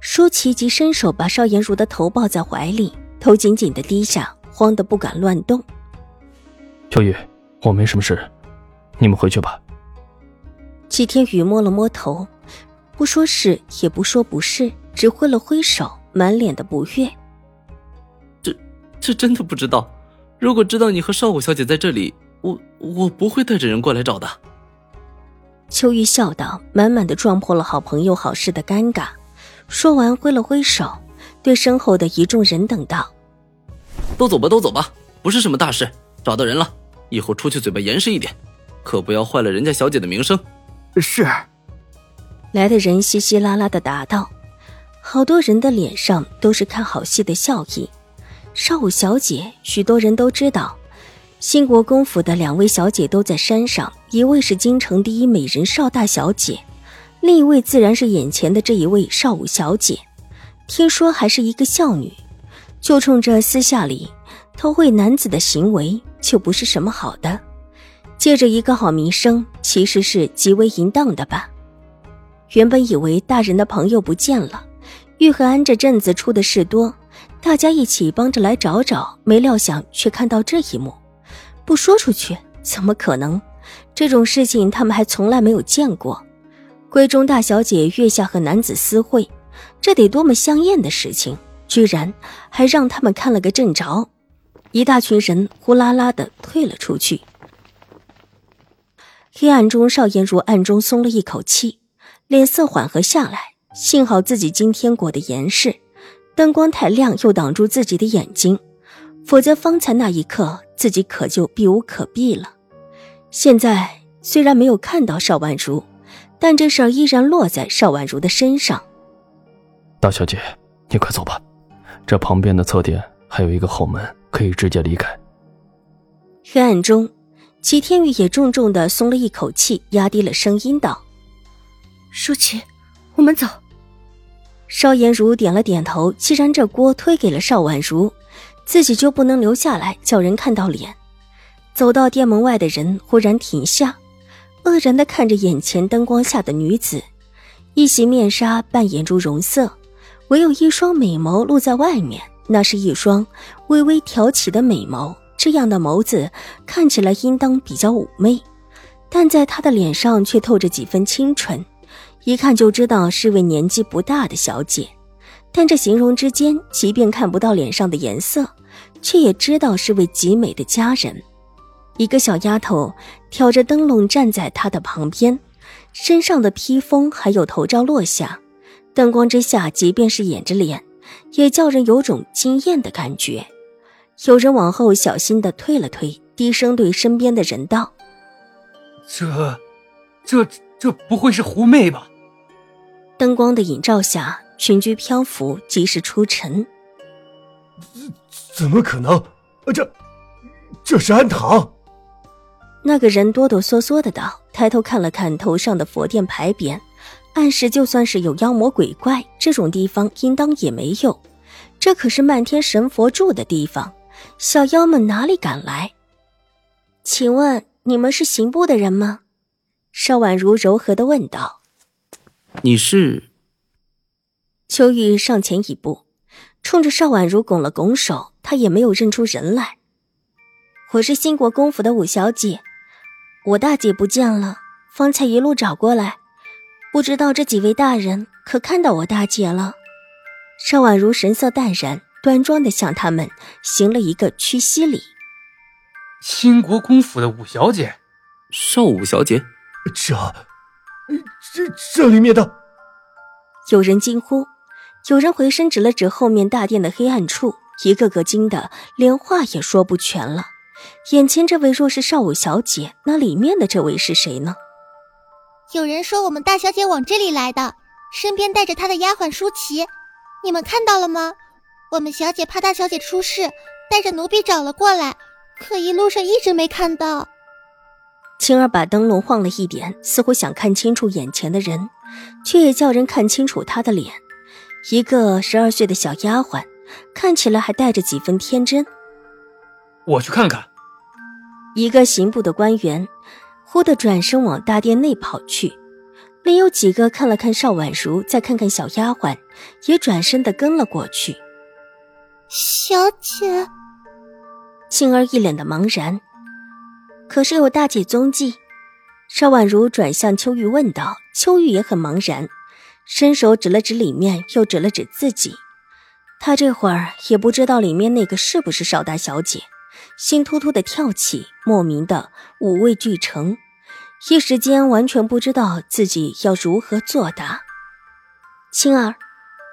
舒淇即伸手把邵颜如的头抱在怀里，头紧紧的低下，慌得不敢乱动。秋雨，我没什么事，你们回去吧。齐天宇摸了摸头，不说是也不说不是，只挥了挥手，满脸的不悦。这这真的不知道，如果知道你和邵武小姐在这里，我我不会带着人过来找的。秋玉笑道，满满的撞破了好朋友好事的尴尬。说完，挥了挥手，对身后的一众人等道：“都走吧，都走吧，不是什么大事，找到人了，以后出去嘴巴严实一点，可不要坏了人家小姐的名声。”是。来的人稀稀拉拉的答道，好多人的脸上都是看好戏的笑意。少武小姐，许多人都知道，兴国公府的两位小姐都在山上，一位是京城第一美人邵大小姐。另一位自然是眼前的这一位少武小姐，听说还是一个孝女，就冲这私下里偷窥男子的行为，就不是什么好的。借着一个好名声，其实是极为淫荡的吧？原本以为大人的朋友不见了，玉和安这阵子出的事多，大家一起帮着来找找，没料想却看到这一幕。不说出去怎么可能？这种事情他们还从来没有见过。闺中大小姐月下和男子私会，这得多么香艳的事情！居然还让他们看了个正着，一大群人呼啦啦的退了出去。黑暗中，邵颜如暗中松了一口气，脸色缓和下来。幸好自己今天裹得严实，灯光太亮又挡住自己的眼睛，否则方才那一刻自己可就避无可避了。现在虽然没有看到邵婉如。但这事儿依然落在邵婉如的身上。大小姐，你快走吧，这旁边的侧殿还有一个后门，可以直接离开。黑暗中，齐天宇也重重的松了一口气，压低了声音道：“舒淇，我们走。”邵颜如点了点头。既然这锅推给了邵婉如，自己就不能留下来叫人看到脸。走到店门外的人忽然停下。愕然的看着眼前灯光下的女子，一袭面纱扮演住容色，唯有一双美眸露在外面，那是一双微微挑起的美眸。这样的眸子看起来应当比较妩媚，但在她的脸上却透着几分清纯，一看就知道是位年纪不大的小姐。但这形容之间，即便看不到脸上的颜色，却也知道是位极美的佳人。一个小丫头挑着灯笼站在他的旁边，身上的披风还有头罩落下，灯光之下，即便是掩着脸，也叫人有种惊艳的感觉。有人往后小心的退了退，低声对身边的人道：“这，这，这不会是狐媚吧？”灯光的映照下，裙裾漂浮，即是出尘。怎么可能？这，这是安堂。那个人哆哆嗦嗦的道，抬头看了看头上的佛殿牌匾，暗示就算是有妖魔鬼怪，这种地方应当也没有。这可是漫天神佛住的地方，小妖们哪里敢来？请问你们是刑部的人吗？邵婉如柔和的问道。你是？秋玉上前一步，冲着邵婉如拱了拱手，她也没有认出人来。我是新国公府的五小姐。我大姐不见了，方才一路找过来，不知道这几位大人可看到我大姐了。邵婉如神色淡然，端庄的向他们行了一个屈膝礼。兴国公府的五小姐，邵五小姐，这，这这里面的，有人惊呼，有人回身指了指后面大殿的黑暗处，一个个惊得连话也说不全了。眼前这位若是少武小姐，那里面的这位是谁呢？有人说我们大小姐往这里来的，身边带着她的丫鬟舒淇，你们看到了吗？我们小姐怕大小姐出事，带着奴婢找了过来，可一路上一直没看到。青儿把灯笼晃了一点，似乎想看清楚眼前的人，却也叫人看清楚她的脸。一个十二岁的小丫鬟，看起来还带着几分天真。我去看看。一个刑部的官员，忽地转身往大殿内跑去。另有几个看了看邵婉如，再看看小丫鬟，也转身的跟了过去。小姐，青儿一脸的茫然。可是有大姐踪迹，邵婉如转向秋玉问道。秋玉也很茫然，伸手指了指里面，又指了指自己。她这会儿也不知道里面那个是不是邵大小姐，心突突的跳起，莫名的五味俱成，一时间完全不知道自己要如何作答。青儿，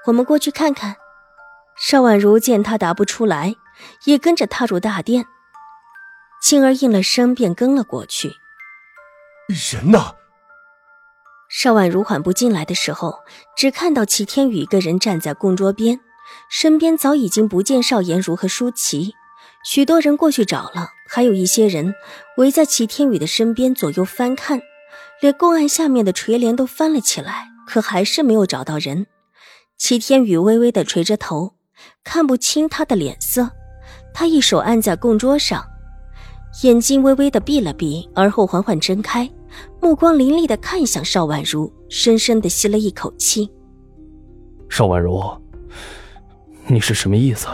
我们过去看看。邵婉如见他答不出来，也跟着踏入大殿。青儿应了声，便跟了过去。人呢？邵婉如缓步进来的时候，只看到齐天宇一个人站在供桌边，身边早已经不见邵颜如和舒淇。许多人过去找了，还有一些人围在齐天宇的身边左右翻看，连供案下面的垂帘都翻了起来，可还是没有找到人。齐天宇微微的垂着头，看不清他的脸色，他一手按在供桌上。眼睛微微的闭了闭，而后缓缓睁开，目光凌厉的看向邵婉如，深深的吸了一口气。邵婉如，你是什么意思？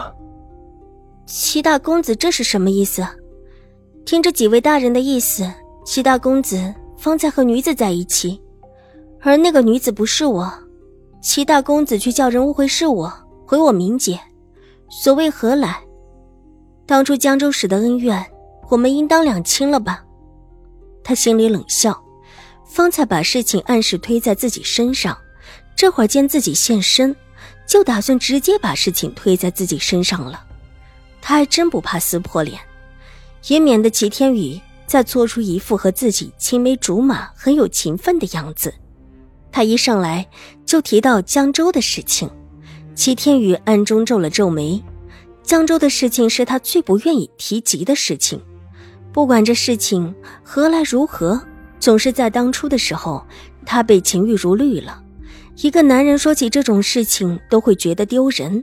齐大公子这是什么意思？听着几位大人的意思，齐大公子方才和女子在一起，而那个女子不是我，齐大公子却叫人误会是我，毁我名节，所谓何来？当初江州时的恩怨。我们应当两清了吧？他心里冷笑，方才把事情暗示推在自己身上，这会儿见自己现身，就打算直接把事情推在自己身上了。他还真不怕撕破脸，也免得齐天宇再做出一副和自己青梅竹马、很有情分的样子。他一上来就提到江州的事情，齐天宇暗中皱了皱眉。江州的事情是他最不愿意提及的事情。不管这事情何来如何，总是在当初的时候，他被秦玉如绿了。一个男人说起这种事情都会觉得丢人。